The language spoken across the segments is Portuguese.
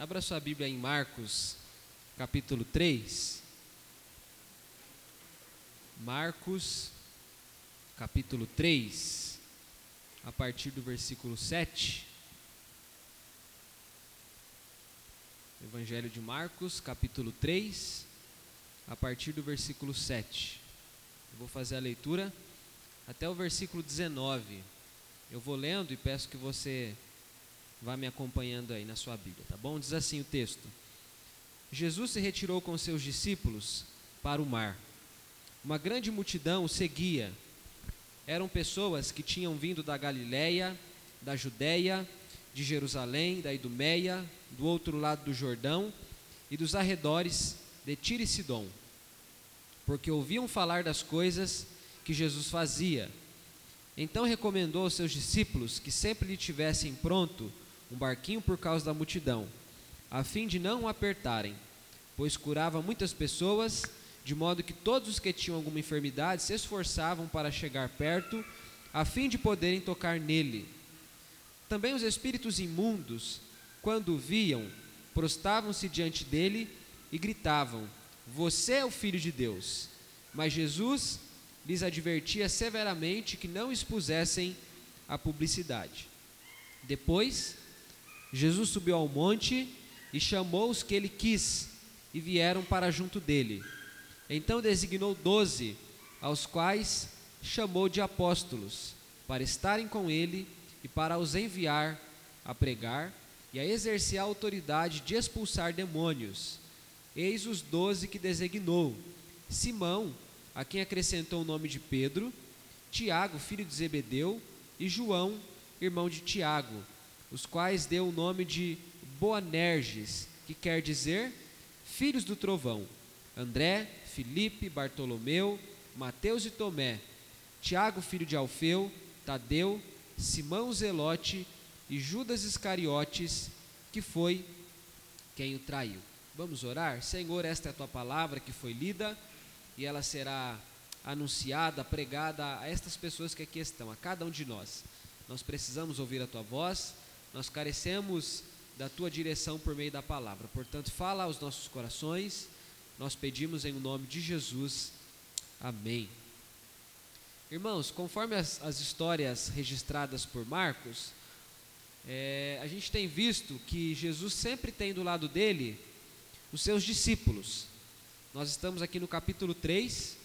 Abra sua Bíblia em Marcos, capítulo 3. Marcos, capítulo 3, a partir do versículo 7. Evangelho de Marcos, capítulo 3, a partir do versículo 7. Eu vou fazer a leitura até o versículo 19. Eu vou lendo e peço que você vá me acompanhando aí na sua Bíblia, tá bom? Diz assim o texto: Jesus se retirou com seus discípulos para o mar. Uma grande multidão o seguia. Eram pessoas que tinham vindo da Galiléia, da Judéia, de Jerusalém, da Idumeia, do outro lado do Jordão e dos arredores de Tiro e Sidom, porque ouviam falar das coisas que Jesus fazia. Então recomendou aos seus discípulos que sempre lhe tivessem pronto um barquinho por causa da multidão, a fim de não o apertarem, pois curava muitas pessoas, de modo que todos os que tinham alguma enfermidade se esforçavam para chegar perto, a fim de poderem tocar nele. Também os espíritos imundos, quando o viam, prostavam-se diante dele e gritavam: Você é o filho de Deus. Mas Jesus lhes advertia severamente que não expusessem a publicidade. Depois, Jesus subiu ao monte e chamou os que ele quis, e vieram para junto dele. Então designou doze, aos quais chamou de apóstolos, para estarem com ele e para os enviar a pregar e a exercer a autoridade de expulsar demônios. Eis os doze que designou: Simão, a quem acrescentou o nome de Pedro, Tiago, filho de Zebedeu, e João, irmão de Tiago os quais deu o nome de Boanerges, que quer dizer filhos do trovão. André, Filipe, Bartolomeu, Mateus e Tomé, Tiago, filho de Alfeu, Tadeu, Simão Zelote e Judas Iscariotes, que foi quem o traiu. Vamos orar? Senhor, esta é a tua palavra que foi lida e ela será anunciada, pregada a estas pessoas que aqui estão, a cada um de nós. Nós precisamos ouvir a tua voz nós carecemos da tua direção por meio da palavra. Portanto, fala aos nossos corações. Nós pedimos em nome de Jesus. Amém. Irmãos, conforme as, as histórias registradas por Marcos, é, a gente tem visto que Jesus sempre tem do lado dele os seus discípulos. Nós estamos aqui no capítulo 3,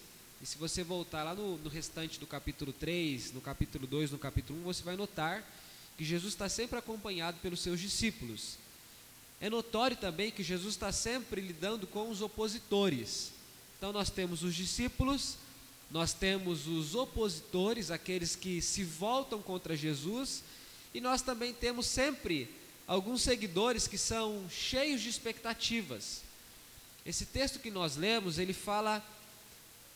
e se você voltar lá no, no restante do capítulo 3, no capítulo 2, no capítulo 1, você vai notar que Jesus está sempre acompanhado pelos seus discípulos. É notório também que Jesus está sempre lidando com os opositores. Então nós temos os discípulos, nós temos os opositores, aqueles que se voltam contra Jesus, e nós também temos sempre alguns seguidores que são cheios de expectativas. Esse texto que nós lemos, ele fala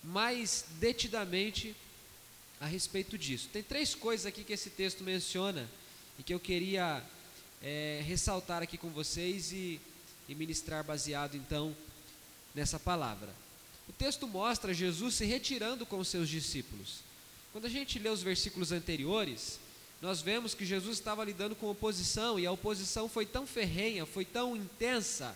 mais detidamente a respeito disso. Tem três coisas aqui que esse texto menciona e que eu queria é, ressaltar aqui com vocês e, e ministrar baseado então nessa palavra. O texto mostra Jesus se retirando com os seus discípulos. Quando a gente lê os versículos anteriores, nós vemos que Jesus estava lidando com oposição e a oposição foi tão ferrenha, foi tão intensa,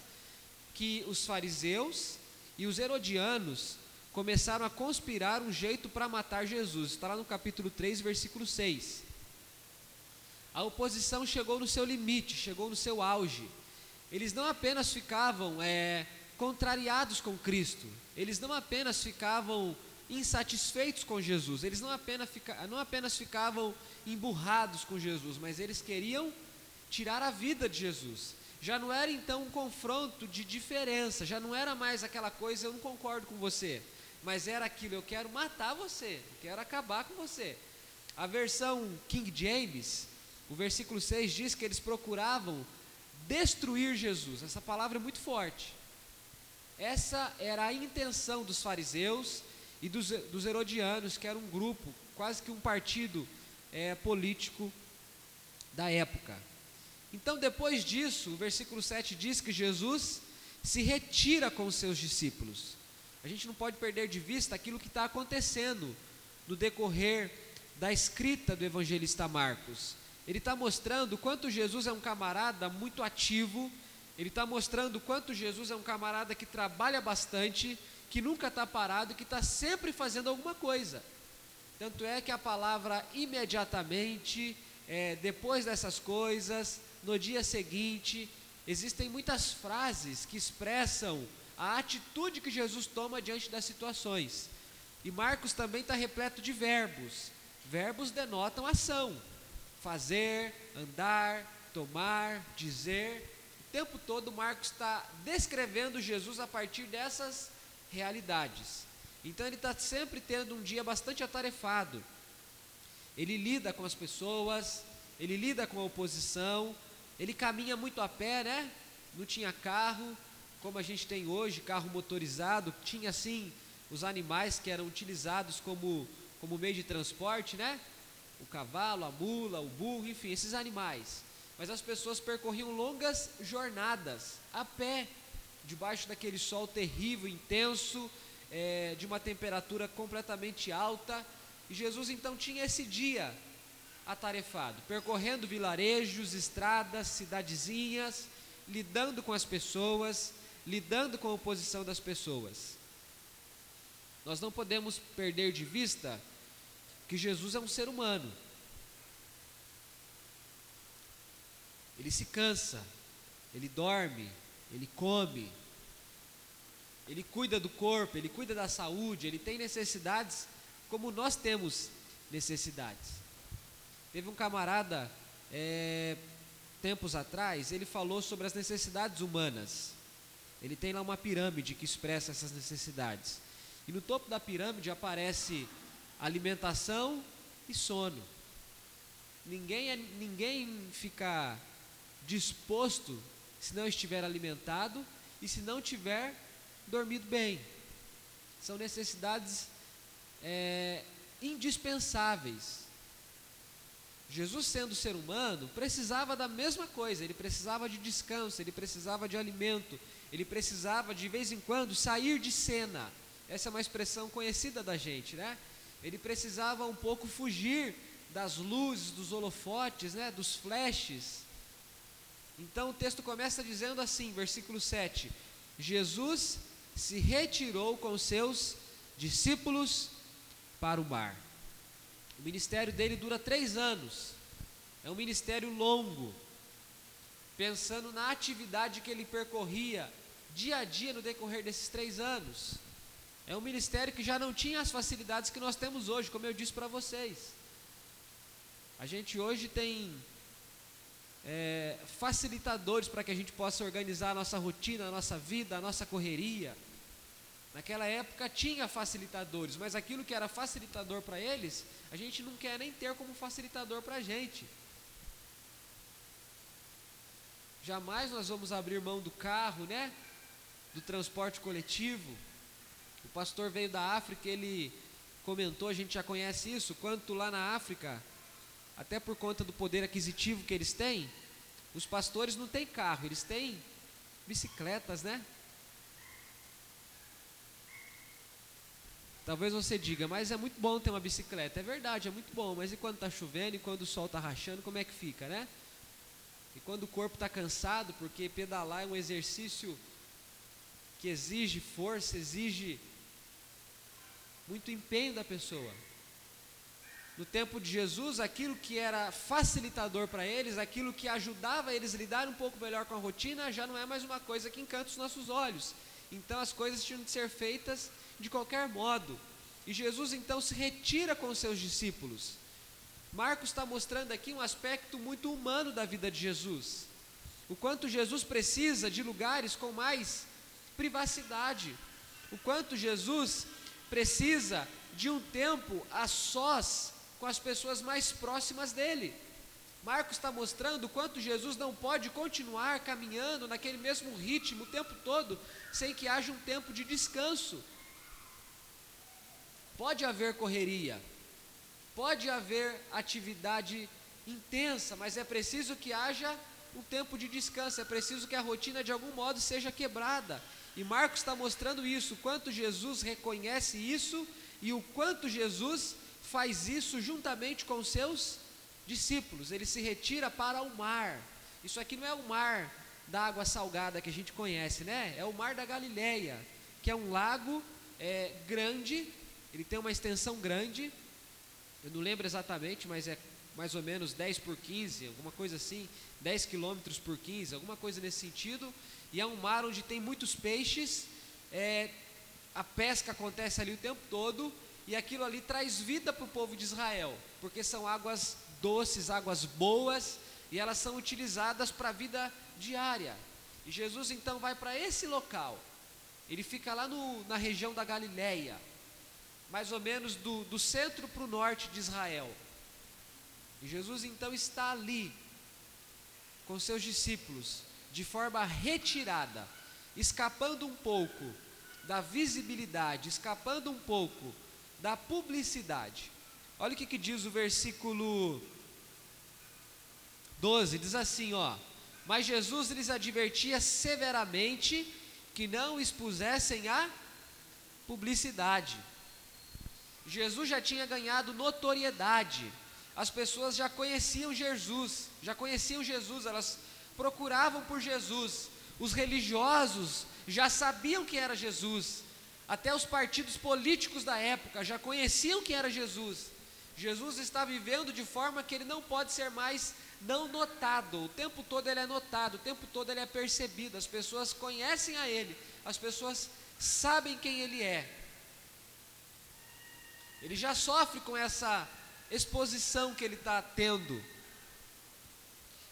que os fariseus e os herodianos começaram a conspirar um jeito para matar Jesus. Está lá no capítulo 3, versículo 6 a oposição chegou no seu limite, chegou no seu auge. Eles não apenas ficavam é, contrariados com Cristo, eles não apenas ficavam insatisfeitos com Jesus, eles não apenas, fica, não apenas ficavam emburrados com Jesus, mas eles queriam tirar a vida de Jesus. Já não era então um confronto de diferença, já não era mais aquela coisa, eu não concordo com você, mas era aquilo, eu quero matar você, eu quero acabar com você. A versão King James, o versículo 6 diz que eles procuravam destruir Jesus. Essa palavra é muito forte. Essa era a intenção dos fariseus e dos, dos herodianos, que era um grupo, quase que um partido é, político da época. Então, depois disso, o versículo 7 diz que Jesus se retira com os seus discípulos. A gente não pode perder de vista aquilo que está acontecendo no decorrer da escrita do evangelista Marcos ele está mostrando quanto Jesus é um camarada muito ativo Ele está mostrando quanto Jesus é um camarada que trabalha bastante, que nunca está parado, que está sempre fazendo alguma coisa. Tanto é que a palavra imediatamente, é, depois dessas coisas, no dia seguinte, existem muitas frases que expressam a atitude que Jesus toma diante das situações. E Marcos também está repleto de verbos. Verbos denotam ação: fazer, andar, tomar, dizer. O tempo todo Marcos está descrevendo Jesus a partir dessas realidades. Então ele está sempre tendo um dia bastante atarefado. Ele lida com as pessoas, ele lida com a oposição, ele caminha muito a pé, né? Não tinha carro, como a gente tem hoje, carro motorizado, tinha sim os animais que eram utilizados como, como meio de transporte, né? O cavalo, a mula, o burro, enfim, esses animais. Mas as pessoas percorriam longas jornadas a pé, debaixo daquele sol terrível, intenso, é, de uma temperatura completamente alta. E Jesus então tinha esse dia atarefado, percorrendo vilarejos, estradas, cidadezinhas, lidando com as pessoas, lidando com a oposição das pessoas. Nós não podemos perder de vista que Jesus é um ser humano. Ele se cansa, ele dorme, ele come, ele cuida do corpo, ele cuida da saúde, ele tem necessidades como nós temos necessidades. Teve um camarada, é, tempos atrás, ele falou sobre as necessidades humanas. Ele tem lá uma pirâmide que expressa essas necessidades. E no topo da pirâmide aparece alimentação e sono. Ninguém, é, ninguém fica disposto se não estiver alimentado e se não tiver dormido bem. São necessidades é, indispensáveis. Jesus, sendo ser humano, precisava da mesma coisa, ele precisava de descanso, ele precisava de alimento, ele precisava de vez em quando sair de cena. Essa é uma expressão conhecida da gente, né? Ele precisava um pouco fugir das luzes, dos holofotes, né? Dos flashes. Então o texto começa dizendo assim, versículo 7: Jesus se retirou com seus discípulos para o mar. O ministério dele dura três anos. É um ministério longo. Pensando na atividade que ele percorria dia a dia no decorrer desses três anos. É um ministério que já não tinha as facilidades que nós temos hoje, como eu disse para vocês. A gente hoje tem é, facilitadores para que a gente possa organizar a nossa rotina, a nossa vida, a nossa correria. Naquela época tinha facilitadores, mas aquilo que era facilitador para eles, a gente não quer nem ter como facilitador para a gente. Jamais nós vamos abrir mão do carro, né? Do transporte coletivo o pastor veio da África, ele comentou, a gente já conhece isso, quanto lá na África, até por conta do poder aquisitivo que eles têm, os pastores não têm carro, eles têm bicicletas, né? Talvez você diga, mas é muito bom ter uma bicicleta. É verdade, é muito bom, mas e quando está chovendo e quando o sol está rachando, como é que fica, né? E quando o corpo está cansado, porque pedalar é um exercício que exige força, exige muito empenho da pessoa. No tempo de Jesus, aquilo que era facilitador para eles, aquilo que ajudava eles a lidar um pouco melhor com a rotina, já não é mais uma coisa que encanta os nossos olhos. Então as coisas tinham de ser feitas de qualquer modo. E Jesus então se retira com seus discípulos. Marcos está mostrando aqui um aspecto muito humano da vida de Jesus. O quanto Jesus precisa de lugares com mais privacidade. O quanto Jesus precisa de um tempo a sós com as pessoas mais próximas dele. Marcos está mostrando quanto Jesus não pode continuar caminhando naquele mesmo ritmo o tempo todo, sem que haja um tempo de descanso. Pode haver correria, pode haver atividade intensa, mas é preciso que haja um tempo de descanso, é preciso que a rotina de algum modo seja quebrada. E Marcos está mostrando isso, o quanto Jesus reconhece isso e o quanto Jesus faz isso juntamente com seus discípulos. Ele se retira para o mar. Isso aqui não é o mar da água salgada que a gente conhece, né? É o Mar da Galileia, que é um lago é, grande, ele tem uma extensão grande, eu não lembro exatamente, mas é mais ou menos 10 por 15, alguma coisa assim, 10 quilômetros por 15, alguma coisa nesse sentido, e é um mar onde tem muitos peixes, é, a pesca acontece ali o tempo todo, e aquilo ali traz vida para o povo de Israel, porque são águas doces, águas boas, e elas são utilizadas para a vida diária. E Jesus então vai para esse local, ele fica lá no, na região da Galileia, mais ou menos do, do centro para o norte de Israel. E Jesus então está ali, com seus discípulos, de forma retirada, escapando um pouco da visibilidade, escapando um pouco da publicidade. Olha o que, que diz o versículo 12: diz assim, ó. Mas Jesus lhes advertia severamente que não expusessem a publicidade. Jesus já tinha ganhado notoriedade, as pessoas já conheciam Jesus, já conheciam Jesus, elas procuravam por Jesus. Os religiosos já sabiam que era Jesus. Até os partidos políticos da época já conheciam que era Jesus. Jesus está vivendo de forma que ele não pode ser mais não notado. O tempo todo ele é notado, o tempo todo ele é percebido. As pessoas conhecem a ele, as pessoas sabem quem ele é. Ele já sofre com essa exposição que ele está tendo.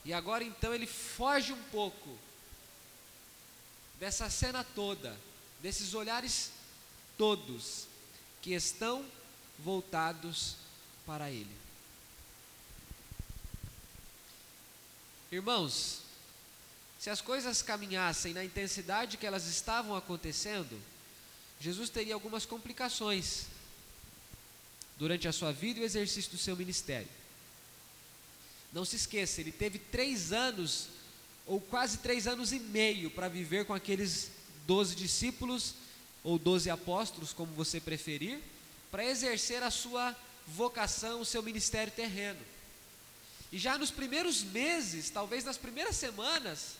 E agora então ele foge um pouco dessa cena toda, desses olhares todos que estão voltados para ele. Irmãos, se as coisas caminhassem na intensidade que elas estavam acontecendo, Jesus teria algumas complicações durante a sua vida e o exercício do seu ministério. Não se esqueça, ele teve três anos, ou quase três anos e meio, para viver com aqueles doze discípulos, ou doze apóstolos, como você preferir, para exercer a sua vocação, o seu ministério terreno. E já nos primeiros meses, talvez nas primeiras semanas,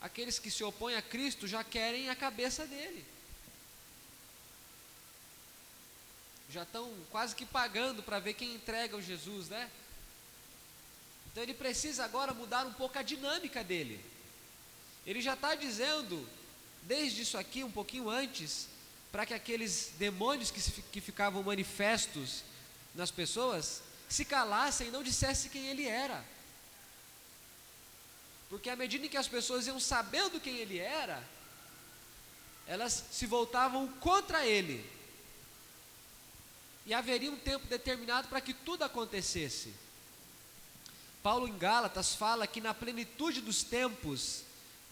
aqueles que se opõem a Cristo já querem a cabeça dele. já estão quase que pagando para ver quem entrega o Jesus, né? Então ele precisa agora mudar um pouco a dinâmica dele. Ele já está dizendo, desde isso aqui, um pouquinho antes, para que aqueles demônios que, que ficavam manifestos nas pessoas se calassem e não dissessem quem ele era. Porque à medida que as pessoas iam sabendo quem ele era, elas se voltavam contra ele e haveria um tempo determinado para que tudo acontecesse. Paulo em Gálatas fala que na plenitude dos tempos,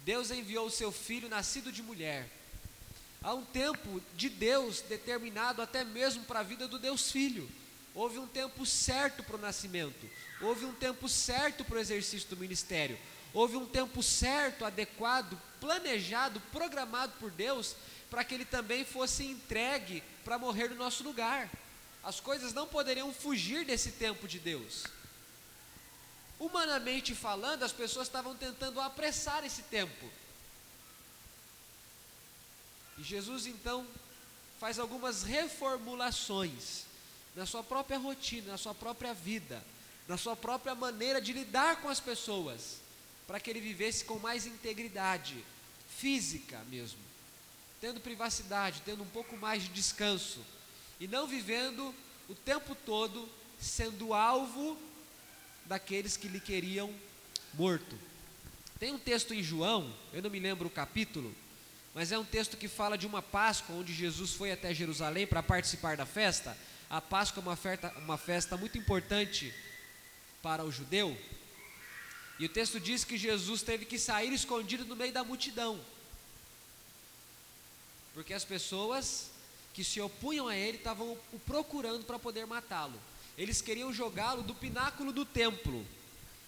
Deus enviou o seu filho nascido de mulher. Há um tempo de Deus determinado até mesmo para a vida do Deus Filho. Houve um tempo certo para o nascimento, houve um tempo certo para o exercício do ministério, houve um tempo certo, adequado, planejado, programado por Deus para que ele também fosse entregue para morrer no nosso lugar. As coisas não poderiam fugir desse tempo de Deus. Humanamente falando, as pessoas estavam tentando apressar esse tempo. E Jesus então faz algumas reformulações na sua própria rotina, na sua própria vida, na sua própria maneira de lidar com as pessoas, para que ele vivesse com mais integridade física mesmo, tendo privacidade, tendo um pouco mais de descanso e não vivendo o tempo todo sendo alvo daqueles que lhe queriam morto. Tem um texto em João, eu não me lembro o capítulo, mas é um texto que fala de uma Páscoa onde Jesus foi até Jerusalém para participar da festa. A Páscoa é uma festa, uma festa muito importante para o judeu. E o texto diz que Jesus teve que sair escondido no meio da multidão. Porque as pessoas que se opunham a ele estavam o procurando para poder matá-lo. Eles queriam jogá-lo do pináculo do templo.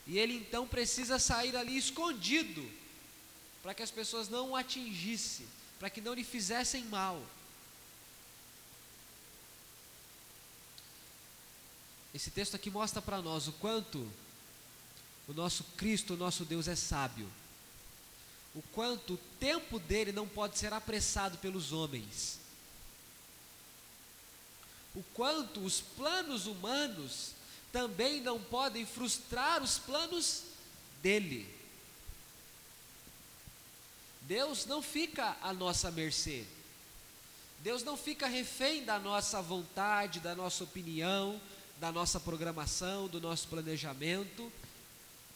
E ele então precisa sair ali escondido, para que as pessoas não o atingissem, para que não lhe fizessem mal. Esse texto aqui mostra para nós o quanto o nosso Cristo, o nosso Deus é sábio. O quanto o tempo dele não pode ser apressado pelos homens. O quanto os planos humanos também não podem frustrar os planos dele. Deus não fica à nossa mercê. Deus não fica refém da nossa vontade, da nossa opinião, da nossa programação, do nosso planejamento,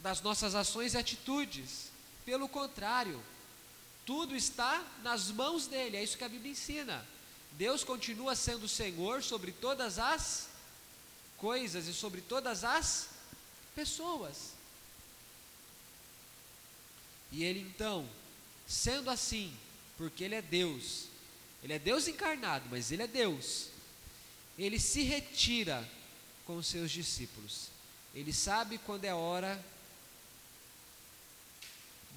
das nossas ações e atitudes. Pelo contrário, tudo está nas mãos dele, é isso que a Bíblia ensina. Deus continua sendo Senhor sobre todas as coisas e sobre todas as pessoas. E ele então, sendo assim, porque ele é Deus, ele é Deus encarnado, mas ele é Deus. Ele se retira com os seus discípulos. Ele sabe quando é hora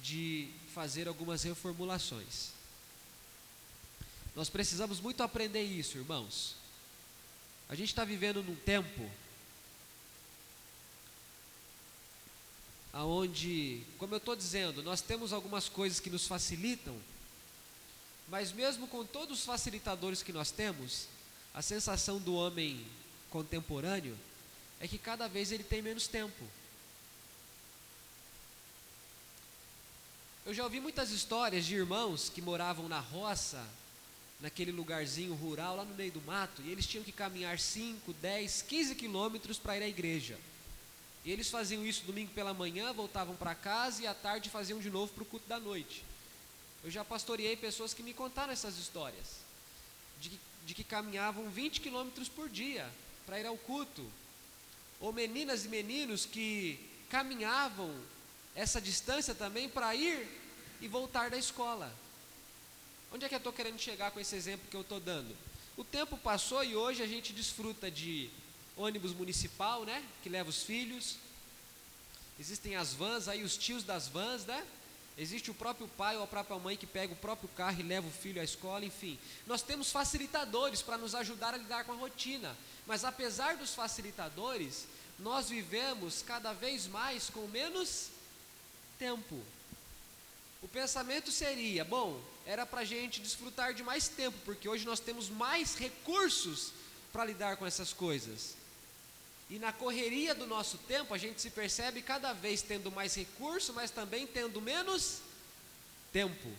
de fazer algumas reformulações. Nós precisamos muito aprender isso, irmãos. A gente está vivendo num tempo aonde, como eu estou dizendo, nós temos algumas coisas que nos facilitam mas mesmo com todos os facilitadores que nós temos, a sensação do homem contemporâneo é que cada vez ele tem menos tempo. Eu já ouvi muitas histórias de irmãos que moravam na roça, naquele lugarzinho rural, lá no meio do mato, e eles tinham que caminhar 5, 10, 15 quilômetros para ir à igreja. E eles faziam isso domingo pela manhã, voltavam para casa e à tarde faziam de novo para o culto da noite. Eu já pastoreei pessoas que me contaram essas histórias, de que, de que caminhavam 20 quilômetros por dia para ir ao culto, ou meninas e meninos que caminhavam essa distância também para ir e voltar da escola. Onde é que eu estou querendo chegar com esse exemplo que eu estou dando? O tempo passou e hoje a gente desfruta de ônibus municipal, né? Que leva os filhos. Existem as vans, aí os tios das vans, né? Existe o próprio pai ou a própria mãe que pega o próprio carro e leva o filho à escola, enfim. Nós temos facilitadores para nos ajudar a lidar com a rotina, mas apesar dos facilitadores, nós vivemos cada vez mais com menos tempo. O pensamento seria: bom, era para a gente desfrutar de mais tempo, porque hoje nós temos mais recursos para lidar com essas coisas. E na correria do nosso tempo, a gente se percebe cada vez tendo mais recurso, mas também tendo menos tempo.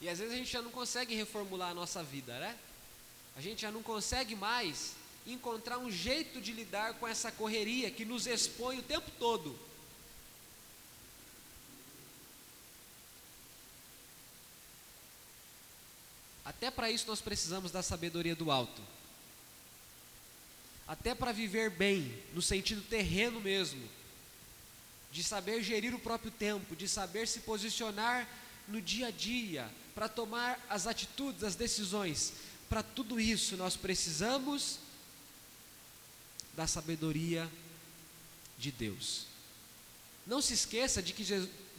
E às vezes a gente já não consegue reformular a nossa vida, né? A gente já não consegue mais encontrar um jeito de lidar com essa correria que nos expõe o tempo todo. Até para isso nós precisamos da sabedoria do alto. Até para viver bem, no sentido terreno mesmo, de saber gerir o próprio tempo, de saber se posicionar no dia a dia, para tomar as atitudes, as decisões. Para tudo isso nós precisamos da sabedoria de Deus. Não se esqueça de que,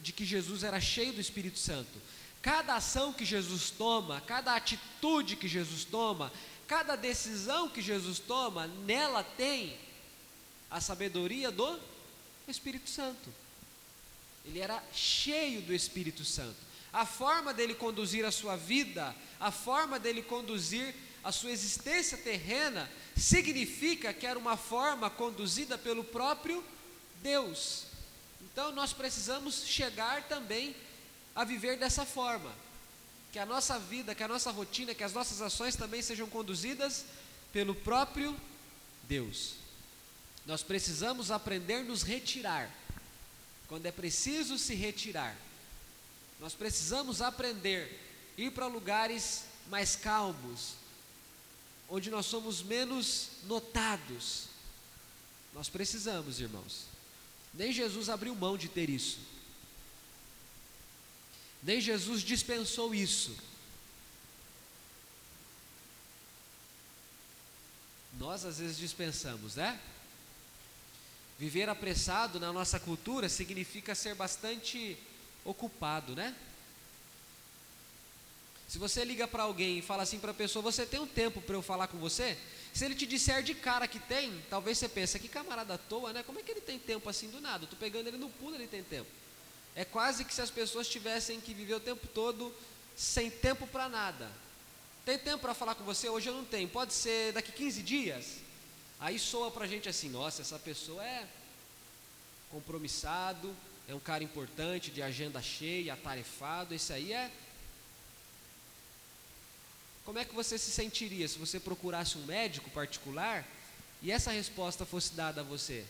de que Jesus era cheio do Espírito Santo. Cada ação que Jesus toma, cada atitude que Jesus toma, cada decisão que Jesus toma, nela tem a sabedoria do Espírito Santo. Ele era cheio do Espírito Santo. A forma dele conduzir a sua vida, a forma dele conduzir a sua existência terrena, significa que era uma forma conduzida pelo próprio Deus. Então nós precisamos chegar também a viver dessa forma. Que a nossa vida, que a nossa rotina, que as nossas ações também sejam conduzidas pelo próprio Deus. Nós precisamos aprender a nos retirar. Quando é preciso se retirar. Nós precisamos aprender ir para lugares mais calmos, onde nós somos menos notados. Nós precisamos, irmãos. Nem Jesus abriu mão de ter isso. Nem Jesus dispensou isso. Nós às vezes dispensamos, né? Viver apressado na nossa cultura significa ser bastante ocupado, né? Se você liga para alguém e fala assim para a pessoa: Você tem um tempo para eu falar com você? Se ele te disser de cara que tem, talvez você pense, que camarada à toa, né? Como é que ele tem tempo assim do nada? Eu tô pegando ele no pulo, ele tem tempo. É quase que se as pessoas tivessem que viver o tempo todo sem tempo para nada. Tem tempo para falar com você? Hoje eu não tenho. Pode ser daqui 15 dias? Aí soa para a gente assim: nossa, essa pessoa é compromissado, é um cara importante, de agenda cheia, atarefado. Esse aí é. Como é que você se sentiria se você procurasse um médico particular e essa resposta fosse dada a você?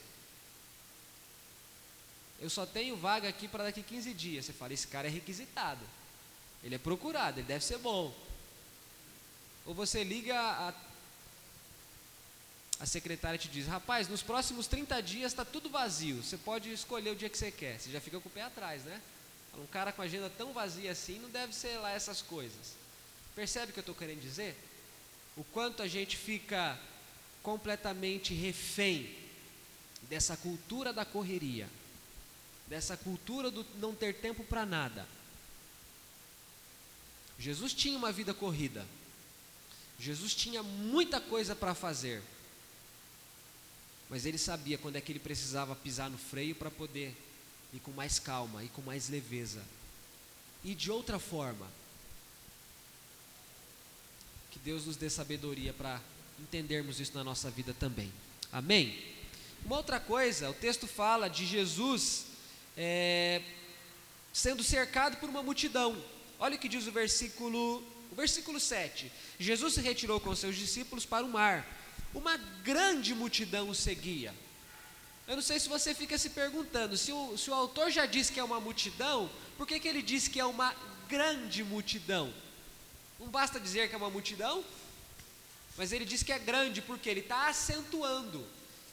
Eu só tenho vaga aqui para daqui 15 dias. Você fala: esse cara é requisitado, ele é procurado, ele deve ser bom. Ou você liga a, a secretária te diz: rapaz, nos próximos 30 dias está tudo vazio, você pode escolher o dia que você quer. Você já fica com o pé atrás, né? Um cara com agenda tão vazia assim não deve ser lá essas coisas. Percebe o que eu estou querendo dizer? O quanto a gente fica completamente refém dessa cultura da correria, dessa cultura do não ter tempo para nada. Jesus tinha uma vida corrida. Jesus tinha muita coisa para fazer. Mas ele sabia quando é que ele precisava pisar no freio para poder ir com mais calma e com mais leveza. E de outra forma, que Deus nos dê sabedoria para entendermos isso na nossa vida também. Amém? Uma outra coisa, o texto fala de Jesus é, sendo cercado por uma multidão. Olha o que diz o versículo o versículo 7: Jesus se retirou com seus discípulos para o mar. Uma grande multidão o seguia. Eu não sei se você fica se perguntando, se o, se o autor já disse que é uma multidão, por que, que ele disse que é uma grande multidão? Não basta dizer que é uma multidão, mas ele diz que é grande porque ele está acentuando,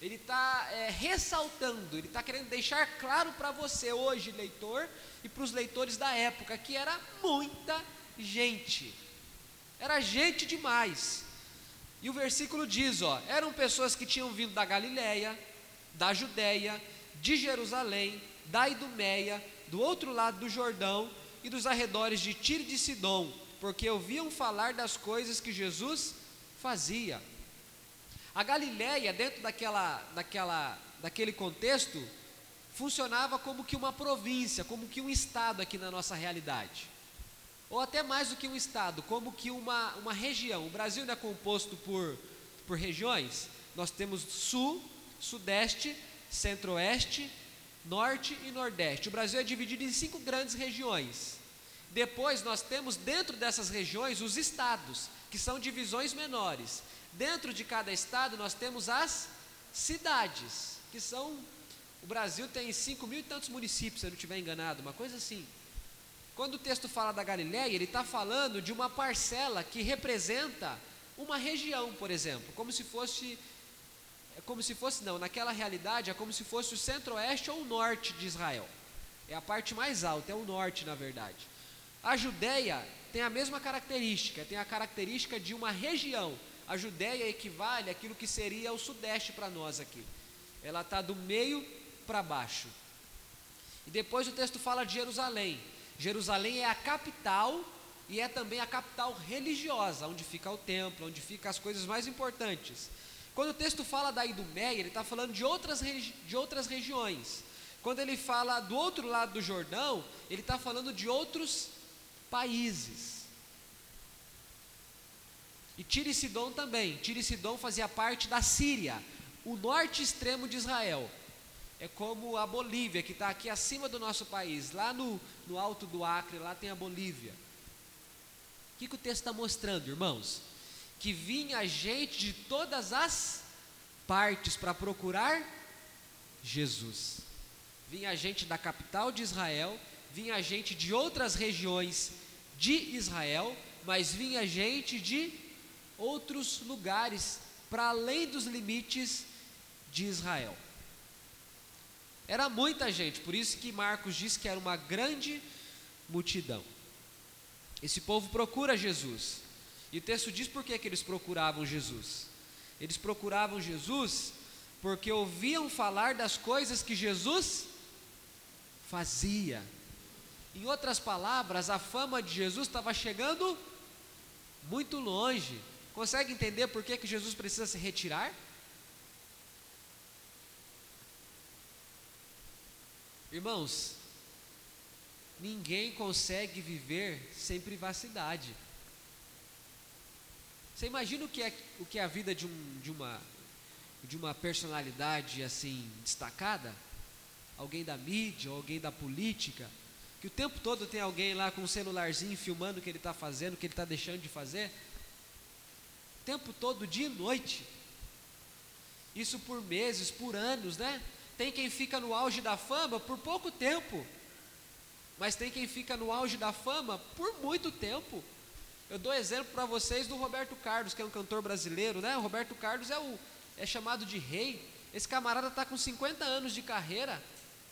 ele está é, ressaltando, ele está querendo deixar claro para você hoje, leitor, e para os leitores da época, que era muita gente. Era gente demais. E o versículo diz, ó, eram pessoas que tinham vindo da Galiléia, da Judéia, de Jerusalém, da Idumeia, do outro lado do Jordão e dos arredores de Tiro de Sidom, porque ouviam falar das coisas que Jesus fazia. A Galiléia, dentro daquela, daquela, daquele contexto, funcionava como que uma província, como que um estado aqui na nossa realidade ou até mais do que um estado, como que uma, uma região. O Brasil é composto por, por regiões. Nós temos sul, sudeste, centro-oeste, norte e nordeste. O Brasil é dividido em cinco grandes regiões. Depois nós temos dentro dessas regiões os estados, que são divisões menores. Dentro de cada estado nós temos as cidades, que são. O Brasil tem cinco mil e tantos municípios, se eu não estiver enganado, uma coisa assim. Quando o texto fala da Galiléia, ele está falando de uma parcela que representa uma região, por exemplo, como se fosse, é como se fosse não, naquela realidade é como se fosse o centro-oeste ou o norte de Israel. É a parte mais alta, é o norte, na verdade. A Judéia tem a mesma característica, tem a característica de uma região. A Judéia equivale àquilo que seria o sudeste para nós aqui. Ela está do meio para baixo. E depois o texto fala de Jerusalém. Jerusalém é a capital e é também a capital religiosa, onde fica o templo, onde ficam as coisas mais importantes. Quando o texto fala da Idumeia, ele está falando de outras, de outras regiões. Quando ele fala do outro lado do Jordão, ele está falando de outros países. E Tiro e também. Tiro e fazia parte da Síria, o norte extremo de Israel é como a Bolívia, que está aqui acima do nosso país, lá no, no alto do Acre, lá tem a Bolívia. O que, que o texto está mostrando, irmãos? Que vinha gente de todas as partes para procurar Jesus. Vinha gente da capital de Israel, vinha gente de outras regiões de Israel, mas vinha gente de outros lugares para além dos limites de Israel. Era muita gente, por isso que Marcos diz que era uma grande multidão. Esse povo procura Jesus. E o texto diz por que, que eles procuravam Jesus. Eles procuravam Jesus porque ouviam falar das coisas que Jesus fazia. Em outras palavras, a fama de Jesus estava chegando muito longe. Consegue entender por que, que Jesus precisa se retirar? Irmãos, ninguém consegue viver sem privacidade. Você imagina o que é, o que é a vida de, um, de, uma, de uma personalidade assim destacada? Alguém da mídia, alguém da política, que o tempo todo tem alguém lá com um celularzinho filmando o que ele está fazendo, o que ele está deixando de fazer? O tempo todo, dia e noite. Isso por meses, por anos, né? Tem quem fica no auge da fama por pouco tempo, mas tem quem fica no auge da fama por muito tempo. Eu dou exemplo para vocês do Roberto Carlos, que é um cantor brasileiro, né? O Roberto Carlos é, o, é chamado de rei. Esse camarada está com 50 anos de carreira.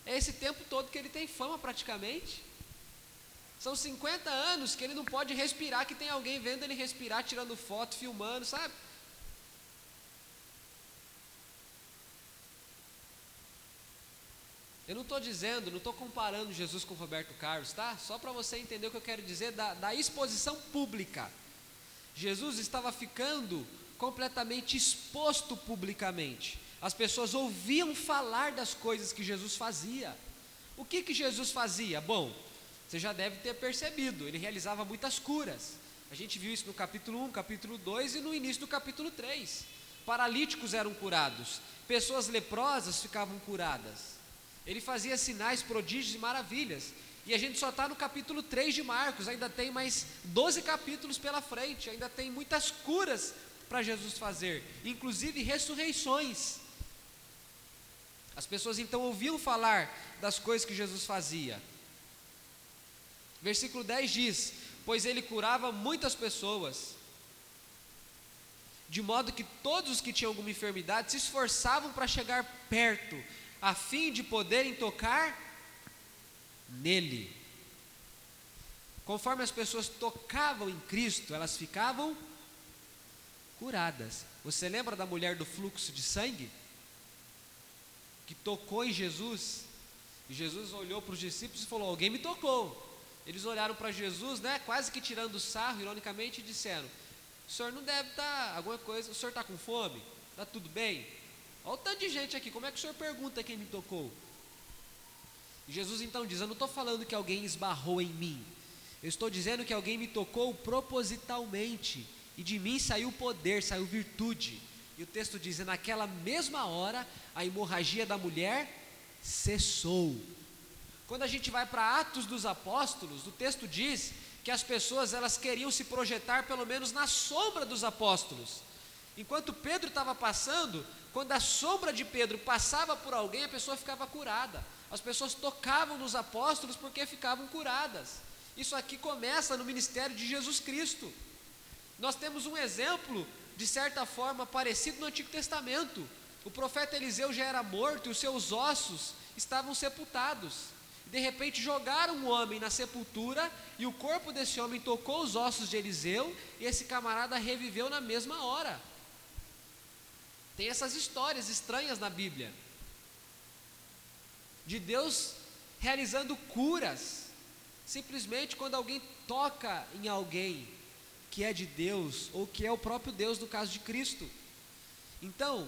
É esse tempo todo que ele tem fama praticamente. São 50 anos que ele não pode respirar, que tem alguém vendo ele respirar, tirando foto, filmando, sabe? Eu não estou dizendo, não estou comparando Jesus com Roberto Carlos, tá? Só para você entender o que eu quero dizer da, da exposição pública. Jesus estava ficando completamente exposto publicamente. As pessoas ouviam falar das coisas que Jesus fazia. O que, que Jesus fazia? Bom, você já deve ter percebido, ele realizava muitas curas. A gente viu isso no capítulo 1, capítulo 2 e no início do capítulo 3. Paralíticos eram curados, pessoas leprosas ficavam curadas. Ele fazia sinais, prodígios e maravilhas. E a gente só está no capítulo 3 de Marcos, ainda tem mais 12 capítulos pela frente, ainda tem muitas curas para Jesus fazer, inclusive ressurreições. As pessoas então ouviam falar das coisas que Jesus fazia. Versículo 10 diz: Pois ele curava muitas pessoas, de modo que todos os que tinham alguma enfermidade se esforçavam para chegar perto a fim de poderem tocar nele. Conforme as pessoas tocavam em Cristo, elas ficavam curadas. Você lembra da mulher do fluxo de sangue? Que tocou em Jesus? E Jesus olhou para os discípulos e falou: Alguém me tocou. Eles olharam para Jesus, né, quase que tirando sarro, ironicamente, e disseram: O senhor não deve estar, tá, alguma coisa, o senhor está com fome? Está tudo bem? Olha o tanto de gente aqui, como é que o senhor pergunta quem me tocou? E Jesus então diz: Eu não estou falando que alguém esbarrou em mim, eu estou dizendo que alguém me tocou propositalmente, e de mim saiu poder, saiu virtude. E o texto diz: e naquela mesma hora, a hemorragia da mulher cessou. Quando a gente vai para Atos dos Apóstolos, o texto diz que as pessoas elas queriam se projetar pelo menos na sombra dos apóstolos. Enquanto Pedro estava passando, quando a sombra de Pedro passava por alguém, a pessoa ficava curada. As pessoas tocavam nos apóstolos porque ficavam curadas. Isso aqui começa no ministério de Jesus Cristo. Nós temos um exemplo, de certa forma, parecido no Antigo Testamento. O profeta Eliseu já era morto e os seus ossos estavam sepultados. De repente jogaram um homem na sepultura e o corpo desse homem tocou os ossos de Eliseu e esse camarada reviveu na mesma hora. Tem essas histórias estranhas na Bíblia de Deus realizando curas, simplesmente quando alguém toca em alguém que é de Deus ou que é o próprio Deus no caso de Cristo. Então,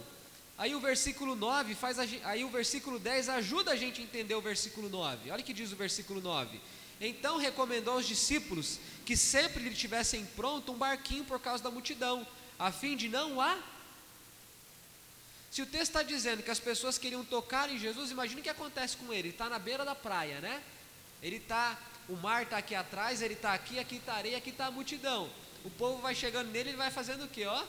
aí o versículo 9 faz a, aí o versículo 10 ajuda a gente a entender o versículo 9. Olha o que diz o versículo 9. Então recomendou aos discípulos que sempre lhe tivessem pronto um barquinho por causa da multidão, a fim de não a se o texto está dizendo que as pessoas queriam tocar em Jesus, imagine o que acontece com ele. Ele está na beira da praia, né? Ele está, o mar está aqui atrás, ele está aqui, aqui está areia, aqui está a multidão. O povo vai chegando nele, ele vai fazendo o quê, ó?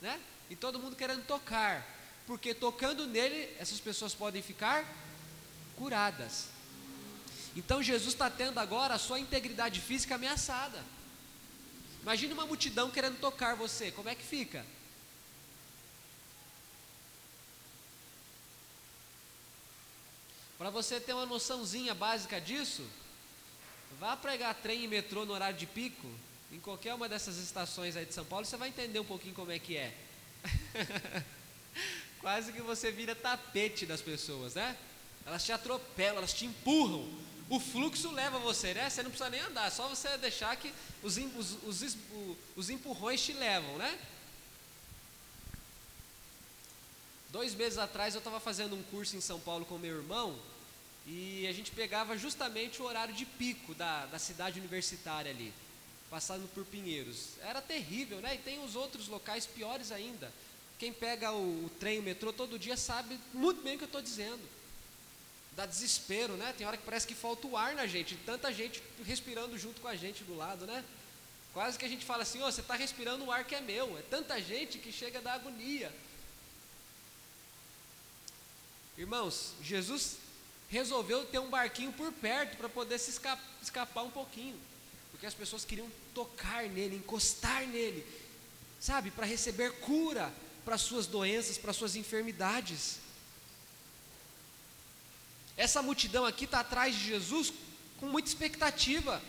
Né? E todo mundo querendo tocar. Porque tocando nele, essas pessoas podem ficar curadas. Então Jesus está tendo agora a sua integridade física ameaçada. Imagine uma multidão querendo tocar você, como é que fica? Para você ter uma noçãozinha básica disso, vá pregar trem e metrô no horário de pico, em qualquer uma dessas estações aí de São Paulo, você vai entender um pouquinho como é que é. Quase que você vira tapete das pessoas, né? Elas te atropelam, elas te empurram. O fluxo leva você, né? Você não precisa nem andar, é só você deixar que os, os, os, os empurrões te levam, né? Dois meses atrás eu estava fazendo um curso em São Paulo com meu irmão e a gente pegava justamente o horário de pico da, da cidade universitária ali passando por Pinheiros. Era terrível, né? E tem os outros locais piores ainda. Quem pega o, o trem, o metrô todo dia sabe muito bem o que eu estou dizendo. Dá desespero, né? Tem hora que parece que falta o ar na gente, tanta gente respirando junto com a gente do lado, né? Quase que a gente fala assim, oh, você está respirando o ar que é meu. É tanta gente que chega da agonia. Irmãos, Jesus resolveu ter um barquinho por perto para poder se escapar um pouquinho. Porque as pessoas queriam tocar nele, encostar nele, sabe, para receber cura para suas doenças, para suas enfermidades. Essa multidão aqui está atrás de Jesus com muita expectativa.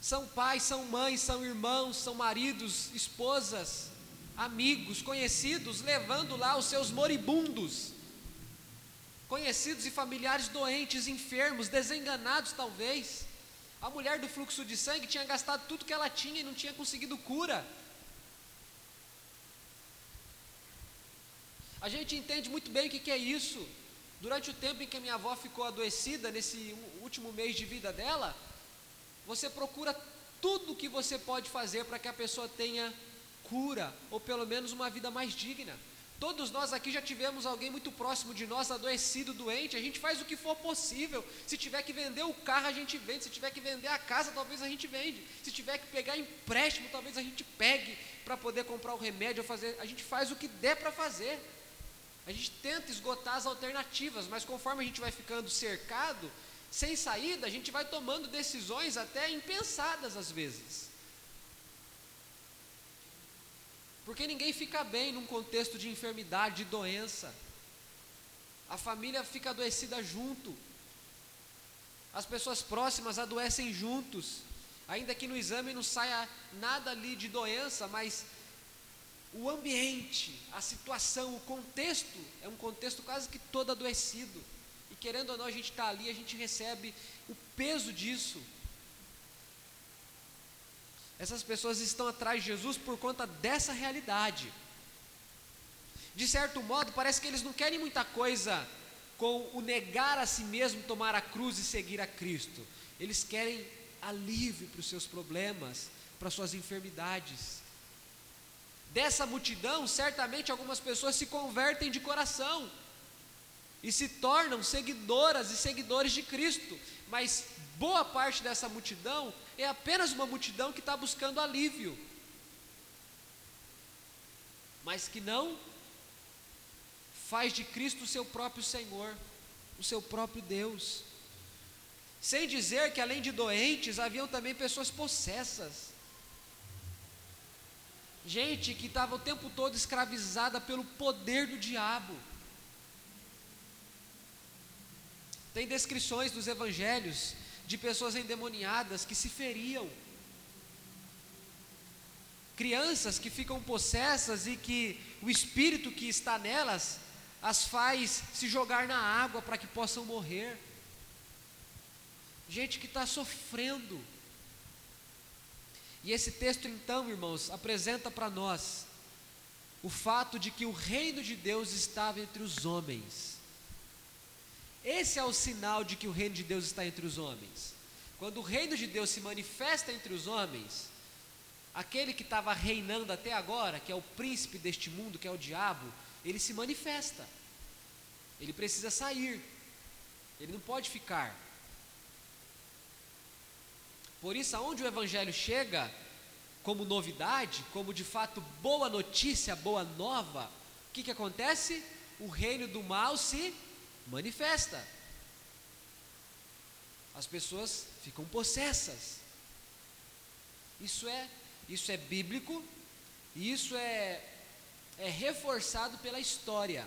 São pais, são mães, são irmãos, são maridos, esposas, amigos, conhecidos, levando lá os seus moribundos, conhecidos e familiares doentes, enfermos, desenganados talvez. A mulher do fluxo de sangue tinha gastado tudo que ela tinha e não tinha conseguido cura. A gente entende muito bem o que, é isso. Durante o tempo em que minha avó ficou adoecida, nesse último mês de vida dela, você procura tudo o que você pode fazer para que a pessoa tenha cura, ou pelo menos uma vida mais digna. Todos nós aqui já tivemos alguém muito próximo de nós, adoecido, doente, a gente faz o que for possível. Se tiver que vender o carro, a gente vende. Se tiver que vender a casa, talvez a gente vende. Se tiver que pegar empréstimo, talvez a gente pegue para poder comprar o remédio fazer. A gente faz o que der para fazer. A gente tenta esgotar as alternativas, mas conforme a gente vai ficando cercado, sem saída, a gente vai tomando decisões até impensadas às vezes. Porque ninguém fica bem num contexto de enfermidade, de doença. A família fica adoecida junto. As pessoas próximas adoecem juntos. Ainda que no exame não saia nada ali de doença, mas o ambiente, a situação, o contexto é um contexto quase que todo adoecido querendo ou não, a gente está ali, a gente recebe o peso disso. Essas pessoas estão atrás de Jesus por conta dessa realidade. De certo modo, parece que eles não querem muita coisa com o negar a si mesmo, tomar a cruz e seguir a Cristo. Eles querem alívio para os seus problemas, para as suas enfermidades. Dessa multidão, certamente algumas pessoas se convertem de coração e se tornam seguidoras e seguidores de Cristo, mas boa parte dessa multidão é apenas uma multidão que está buscando alívio, mas que não faz de Cristo o seu próprio Senhor, o seu próprio Deus. Sem dizer que além de doentes, haviam também pessoas possessas. Gente que estava o tempo todo escravizada pelo poder do diabo. Tem descrições dos evangelhos de pessoas endemoniadas que se feriam. Crianças que ficam possessas e que o espírito que está nelas as faz se jogar na água para que possam morrer. Gente que está sofrendo. E esse texto, então, irmãos, apresenta para nós o fato de que o reino de Deus estava entre os homens esse é o sinal de que o reino de Deus está entre os homens. Quando o reino de Deus se manifesta entre os homens, aquele que estava reinando até agora, que é o príncipe deste mundo, que é o diabo, ele se manifesta. Ele precisa sair. Ele não pode ficar. Por isso, aonde o evangelho chega, como novidade, como de fato boa notícia, boa nova, o que, que acontece? O reino do mal se manifesta. As pessoas ficam possessas. Isso é, isso é bíblico, e isso é, é reforçado pela história.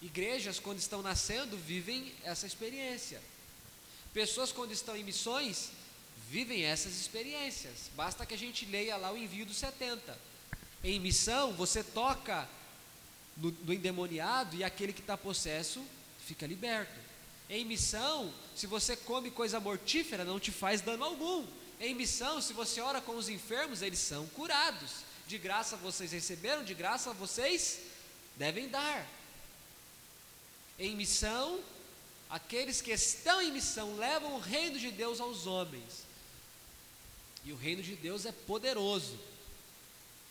Igrejas, quando estão nascendo, vivem essa experiência. Pessoas, quando estão em missões, vivem essas experiências. Basta que a gente leia lá o envio dos 70. Em missão, você toca do, do endemoniado e aquele que está possesso fica liberto. Em missão, se você come coisa mortífera, não te faz dano algum. Em missão, se você ora com os enfermos, eles são curados. De graça vocês receberam, de graça vocês devem dar. Em missão, aqueles que estão em missão levam o reino de Deus aos homens. E o reino de Deus é poderoso.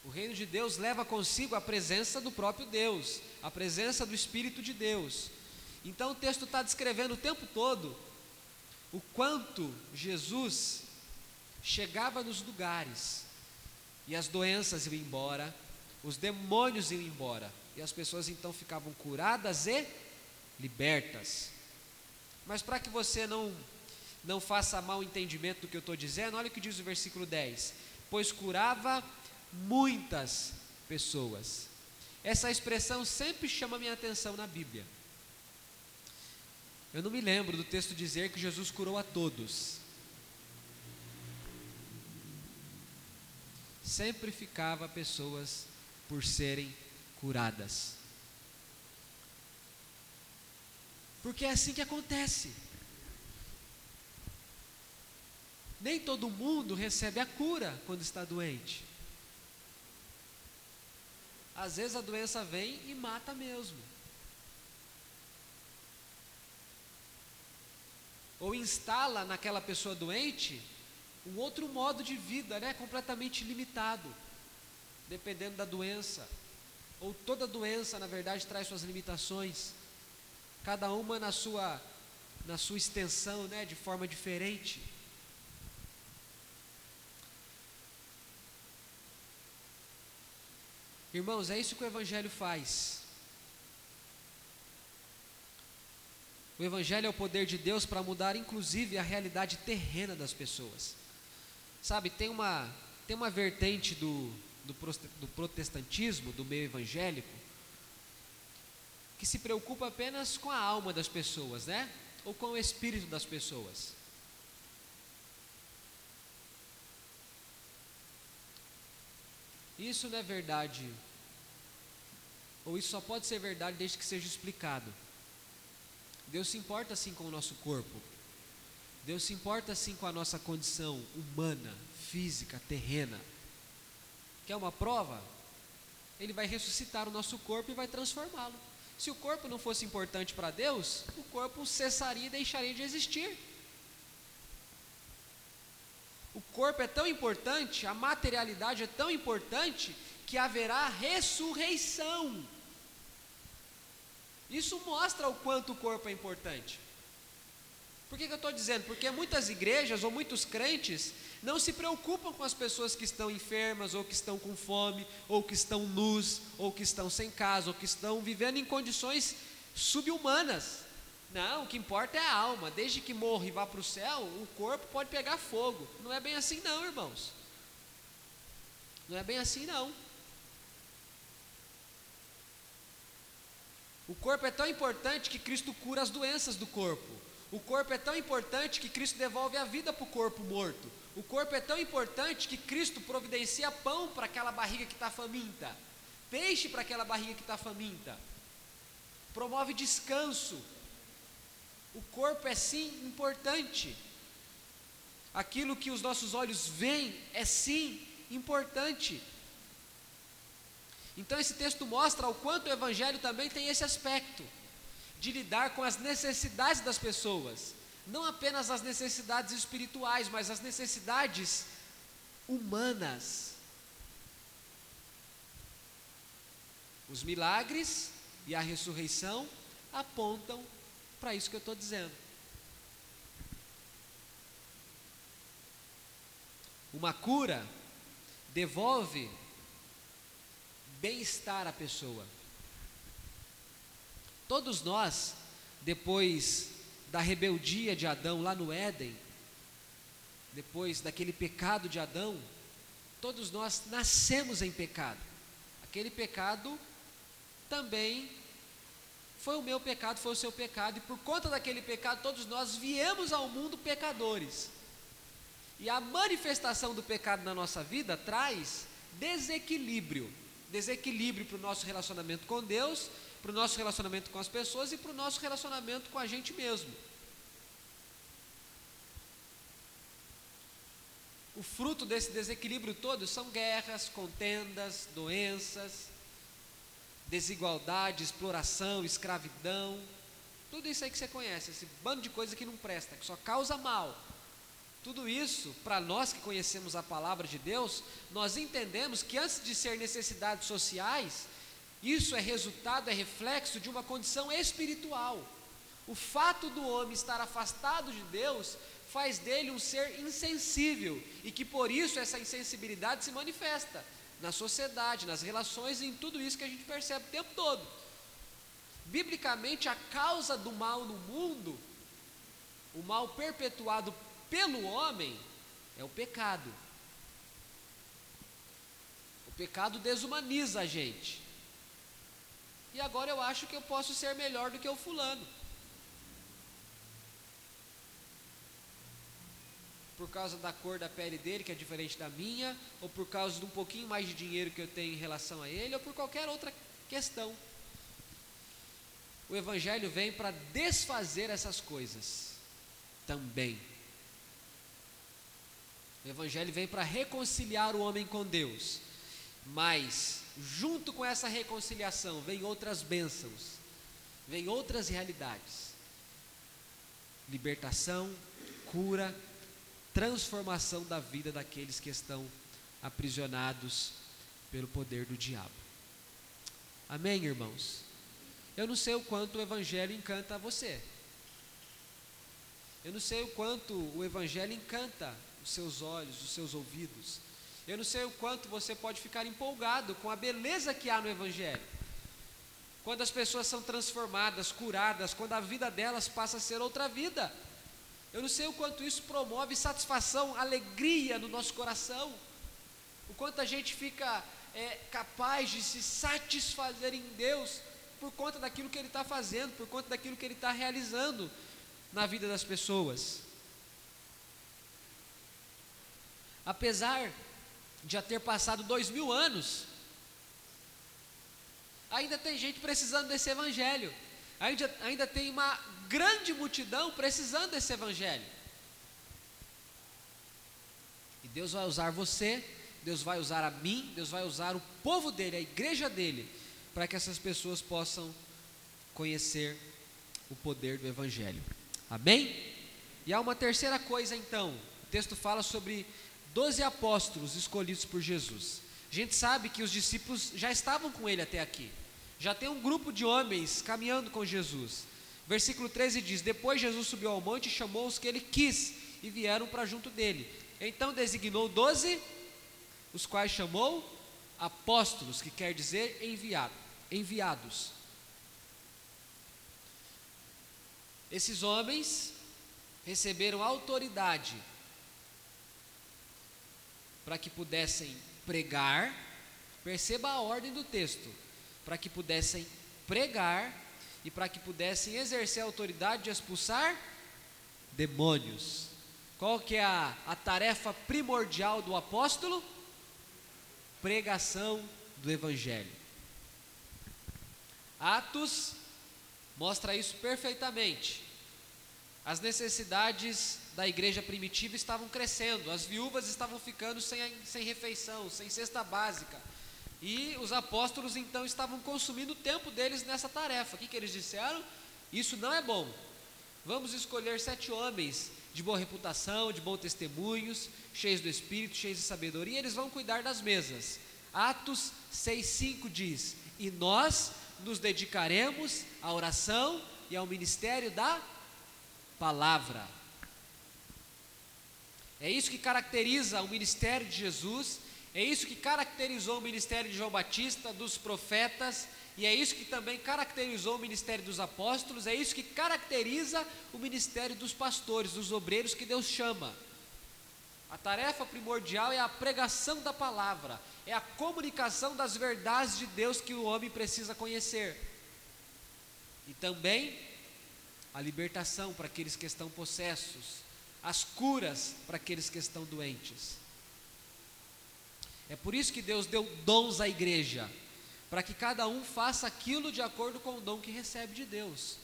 O reino de Deus leva consigo a presença do próprio Deus, a presença do Espírito de Deus. Então o texto está descrevendo o tempo todo o quanto Jesus chegava nos lugares e as doenças iam embora, os demônios iam embora e as pessoas então ficavam curadas e libertas. Mas para que você não não faça mal entendimento do que eu estou dizendo, olha o que diz o versículo 10: Pois curava muitas pessoas. Essa expressão sempre chama minha atenção na Bíblia. Eu não me lembro do texto dizer que Jesus curou a todos. Sempre ficava pessoas por serem curadas. Porque é assim que acontece. Nem todo mundo recebe a cura quando está doente. Às vezes a doença vem e mata mesmo. Ou instala naquela pessoa doente um outro modo de vida, né, completamente limitado, dependendo da doença. Ou toda doença, na verdade, traz suas limitações. Cada uma na sua na sua extensão, né, de forma diferente. Irmãos, é isso que o Evangelho faz. O Evangelho é o poder de Deus para mudar, inclusive, a realidade terrena das pessoas. Sabe, tem uma, tem uma vertente do, do, do protestantismo, do meio evangélico, que se preocupa apenas com a alma das pessoas, né? Ou com o espírito das pessoas. Isso não é verdade. Ou isso só pode ser verdade desde que seja explicado. Deus se importa assim com o nosso corpo. Deus se importa assim com a nossa condição humana, física, terrena. Quer uma prova? Ele vai ressuscitar o nosso corpo e vai transformá-lo. Se o corpo não fosse importante para Deus, o corpo cessaria e deixaria de existir. O corpo é tão importante, a materialidade é tão importante, que haverá ressurreição. Isso mostra o quanto o corpo é importante. Por que, que eu estou dizendo? Porque muitas igrejas ou muitos crentes não se preocupam com as pessoas que estão enfermas, ou que estão com fome, ou que estão nus, ou que estão sem casa, ou que estão vivendo em condições subhumanas. Não, o que importa é a alma. Desde que morra e vá para o céu, o corpo pode pegar fogo. Não é bem assim, não, irmãos. Não é bem assim, não. O corpo é tão importante que Cristo cura as doenças do corpo. O corpo é tão importante que Cristo devolve a vida para o corpo morto. O corpo é tão importante que Cristo providencia pão para aquela barriga que está faminta, peixe para aquela barriga que está faminta, promove descanso, o corpo é sim importante. Aquilo que os nossos olhos veem é sim importante. Então esse texto mostra o quanto o evangelho também tem esse aspecto de lidar com as necessidades das pessoas, não apenas as necessidades espirituais, mas as necessidades humanas. Os milagres e a ressurreição apontam para isso que eu estou dizendo. Uma cura devolve bem-estar à pessoa. Todos nós, depois da rebeldia de Adão lá no Éden, depois daquele pecado de Adão, todos nós nascemos em pecado. Aquele pecado também foi o meu pecado, foi o seu pecado, e por conta daquele pecado, todos nós viemos ao mundo pecadores. E a manifestação do pecado na nossa vida traz desequilíbrio desequilíbrio para o nosso relacionamento com Deus, para o nosso relacionamento com as pessoas e para o nosso relacionamento com a gente mesmo. O fruto desse desequilíbrio todo são guerras, contendas, doenças, desigualdade, exploração, escravidão, tudo isso aí que você conhece, esse bando de coisa que não presta, que só causa mal. Tudo isso, para nós que conhecemos a palavra de Deus, nós entendemos que antes de ser necessidades sociais, isso é resultado, é reflexo de uma condição espiritual. O fato do homem estar afastado de Deus faz dele um ser insensível e que por isso essa insensibilidade se manifesta na sociedade, nas relações em tudo isso que a gente percebe o tempo todo. Biblicamente, a causa do mal no mundo, o mal perpetuado pelo homem, é o pecado. O pecado desumaniza a gente. E agora eu acho que eu posso ser melhor do que o fulano. Por causa da cor da pele dele, que é diferente da minha, ou por causa de um pouquinho mais de dinheiro que eu tenho em relação a ele, ou por qualquer outra questão. O Evangelho vem para desfazer essas coisas também. O Evangelho vem para reconciliar o homem com Deus, mas, junto com essa reconciliação, vem outras bênçãos, vem outras realidades libertação, cura, transformação da vida daqueles que estão aprisionados pelo poder do diabo. Amém, irmãos? Eu não sei o quanto o Evangelho encanta você. Eu não sei o quanto o Evangelho encanta os seus olhos, os seus ouvidos. Eu não sei o quanto você pode ficar empolgado com a beleza que há no Evangelho. Quando as pessoas são transformadas, curadas, quando a vida delas passa a ser outra vida. Eu não sei o quanto isso promove satisfação, alegria no nosso coração, o quanto a gente fica é, capaz de se satisfazer em Deus por conta daquilo que Ele está fazendo, por conta daquilo que Ele está realizando na vida das pessoas. Apesar de já ter passado dois mil anos, ainda tem gente precisando desse Evangelho, ainda, ainda tem uma grande multidão precisando desse evangelho. E Deus vai usar você, Deus vai usar a mim, Deus vai usar o povo dele, a igreja dele, para que essas pessoas possam conhecer o poder do evangelho. Amém? E há uma terceira coisa então. O texto fala sobre doze apóstolos escolhidos por Jesus. A gente sabe que os discípulos já estavam com ele até aqui. Já tem um grupo de homens caminhando com Jesus. Versículo 13 diz: Depois Jesus subiu ao monte e chamou os que ele quis, e vieram para junto dele. Então designou doze, os quais chamou apóstolos, que quer dizer enviado, enviados. Esses homens receberam autoridade para que pudessem pregar, perceba a ordem do texto, para que pudessem pregar e para que pudessem exercer a autoridade de expulsar demônios. Qual que é a, a tarefa primordial do apóstolo? Pregação do Evangelho. Atos mostra isso perfeitamente. As necessidades da igreja primitiva estavam crescendo, as viúvas estavam ficando sem, sem refeição, sem cesta básica, e os apóstolos então estavam consumindo o tempo deles nessa tarefa. O que, que eles disseram? Isso não é bom. Vamos escolher sete homens de boa reputação, de bons testemunhos, cheios do Espírito, cheios de sabedoria, eles vão cuidar das mesas. Atos 6,5 diz: E nós nos dedicaremos à oração e ao ministério da palavra. É isso que caracteriza o ministério de Jesus é isso que caracterizou o ministério de João Batista, dos profetas, e é isso que também caracterizou o ministério dos apóstolos, é isso que caracteriza o ministério dos pastores, dos obreiros que Deus chama. A tarefa primordial é a pregação da palavra, é a comunicação das verdades de Deus que o homem precisa conhecer. E também a libertação para aqueles que estão possessos, as curas para aqueles que estão doentes. É por isso que Deus deu dons à igreja, para que cada um faça aquilo de acordo com o dom que recebe de Deus.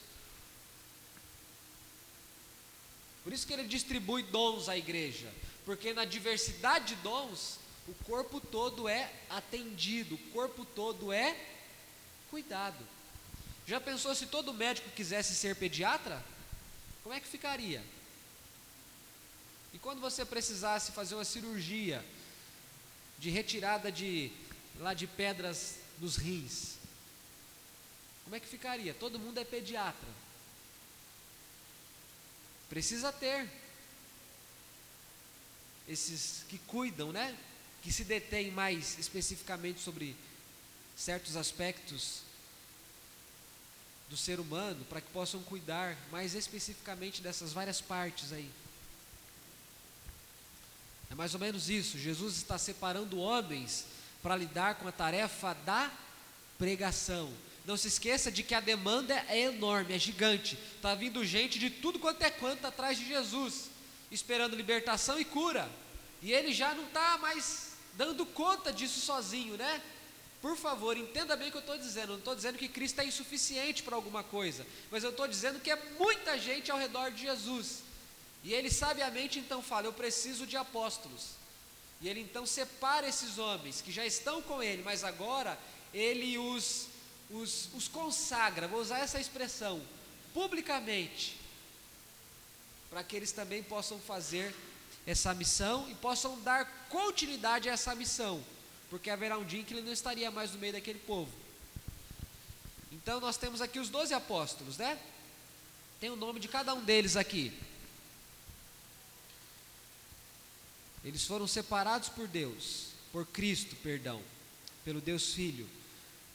Por isso que ele distribui dons à igreja, Porque na diversidade de dons, o corpo todo é atendido, o corpo todo é cuidado. Já pensou se todo médico quisesse ser pediatra? Como é que ficaria? E quando você precisasse fazer uma cirurgia de retirada de lá de pedras nos rins, como é que ficaria? Todo mundo é pediatra. Precisa ter esses que cuidam, né? Que se detêm mais especificamente sobre certos aspectos do ser humano, para que possam cuidar mais especificamente dessas várias partes aí. É mais ou menos isso. Jesus está separando homens para lidar com a tarefa da pregação. Não se esqueça de que a demanda é enorme, é gigante. Está vindo gente de tudo quanto é quanto atrás de Jesus, esperando libertação e cura. E ele já não está mais dando conta disso sozinho, né? Por favor, entenda bem o que eu estou dizendo. Não estou dizendo que Cristo é insuficiente para alguma coisa, mas eu estou dizendo que é muita gente ao redor de Jesus. E ele sabiamente então fala: Eu preciso de apóstolos. E ele então separa esses homens que já estão com ele, mas agora ele os, os, os consagra, vou usar essa expressão, publicamente, para que eles também possam fazer essa missão e possam dar continuidade a essa missão, porque haverá um dia em que ele não estaria mais no meio daquele povo. Então nós temos aqui os doze apóstolos, né? Tem o nome de cada um deles aqui. Eles foram separados por Deus, por Cristo, perdão, pelo Deus Filho,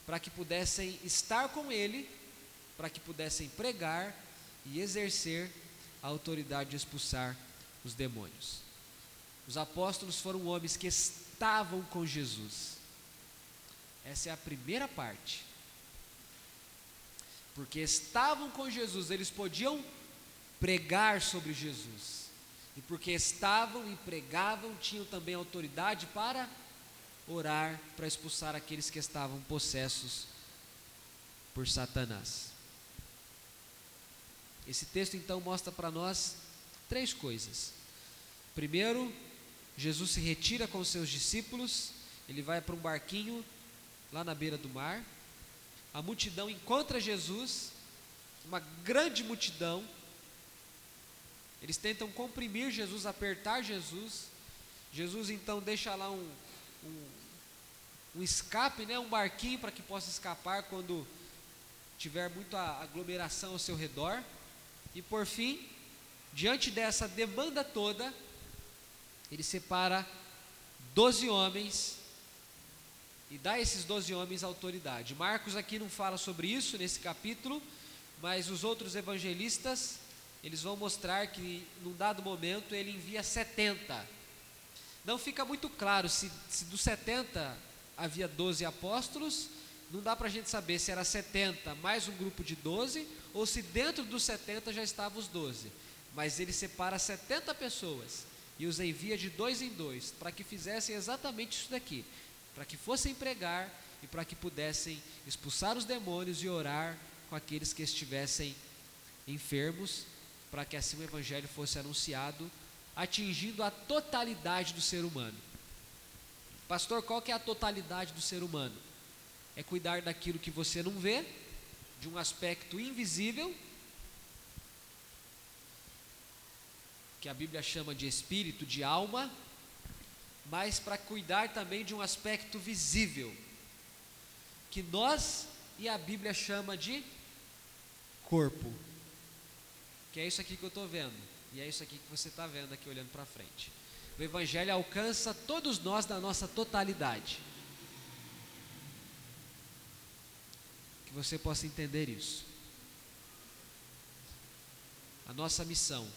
para que pudessem estar com Ele, para que pudessem pregar e exercer a autoridade de expulsar os demônios. Os apóstolos foram homens que estavam com Jesus. Essa é a primeira parte. Porque estavam com Jesus, eles podiam pregar sobre Jesus. E porque estavam e pregavam, tinham também autoridade para orar, para expulsar aqueles que estavam possessos por Satanás. Esse texto então mostra para nós três coisas. Primeiro, Jesus se retira com seus discípulos, ele vai para um barquinho lá na beira do mar. A multidão encontra Jesus, uma grande multidão, eles tentam comprimir Jesus, apertar Jesus. Jesus então deixa lá um, um, um escape, né, um barquinho para que possa escapar quando tiver muita aglomeração ao seu redor. E por fim, diante dessa demanda toda, ele separa doze homens e dá a esses doze homens autoridade. Marcos aqui não fala sobre isso nesse capítulo, mas os outros evangelistas eles vão mostrar que num dado momento ele envia 70. Não fica muito claro se, se dos 70 havia 12 apóstolos, não dá para a gente saber se era 70 mais um grupo de 12 ou se dentro dos 70 já estavam os 12. Mas ele separa 70 pessoas e os envia de dois em dois para que fizessem exatamente isso daqui, para que fossem pregar e para que pudessem expulsar os demônios e orar com aqueles que estivessem enfermos para que assim o Evangelho fosse anunciado, atingindo a totalidade do ser humano. Pastor, qual que é a totalidade do ser humano? É cuidar daquilo que você não vê, de um aspecto invisível, que a Bíblia chama de espírito, de alma, mas para cuidar também de um aspecto visível, que nós e a Bíblia chama de corpo que é isso aqui que eu estou vendo, e é isso aqui que você está vendo aqui olhando para frente. O Evangelho alcança todos nós na nossa totalidade. Que você possa entender isso. A nossa missão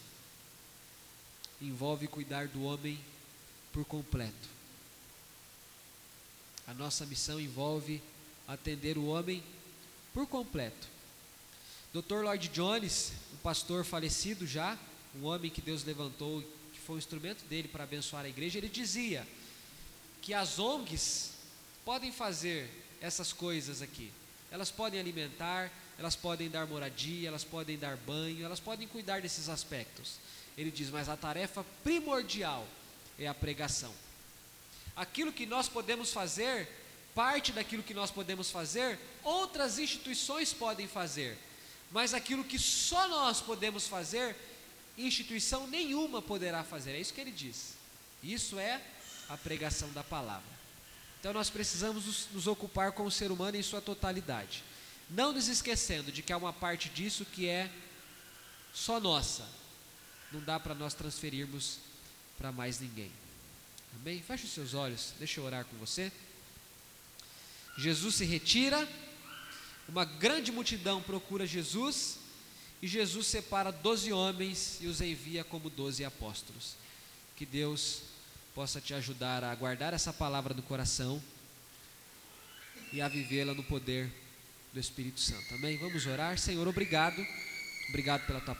envolve cuidar do homem por completo. A nossa missão envolve atender o homem por completo. Dr. Lloyd Jones, um pastor falecido já, um homem que Deus levantou, que foi um instrumento dele para abençoar a igreja, ele dizia que as ONGs podem fazer essas coisas aqui. Elas podem alimentar, elas podem dar moradia, elas podem dar banho, elas podem cuidar desses aspectos. Ele diz, mas a tarefa primordial é a pregação. Aquilo que nós podemos fazer, parte daquilo que nós podemos fazer, outras instituições podem fazer, mas aquilo que só nós podemos fazer, instituição nenhuma poderá fazer. É isso que ele diz. Isso é a pregação da palavra. Então nós precisamos nos, ocupar com o ser humano em sua totalidade. Não nos esquecendo de que há uma parte disso que é só nossa. Não dá para nós transferirmos para mais ninguém. Amém? Feche os seus olhos, deixa eu orar com você. Jesus se retira, uma grande multidão procura Jesus, e Jesus separa doze homens e os envia como doze apóstolos. Que Deus possa te ajudar a guardar essa palavra no coração e a vivê-la no poder do Espírito Santo. Amém? Vamos orar. Senhor, obrigado. Obrigado pela tua palavra.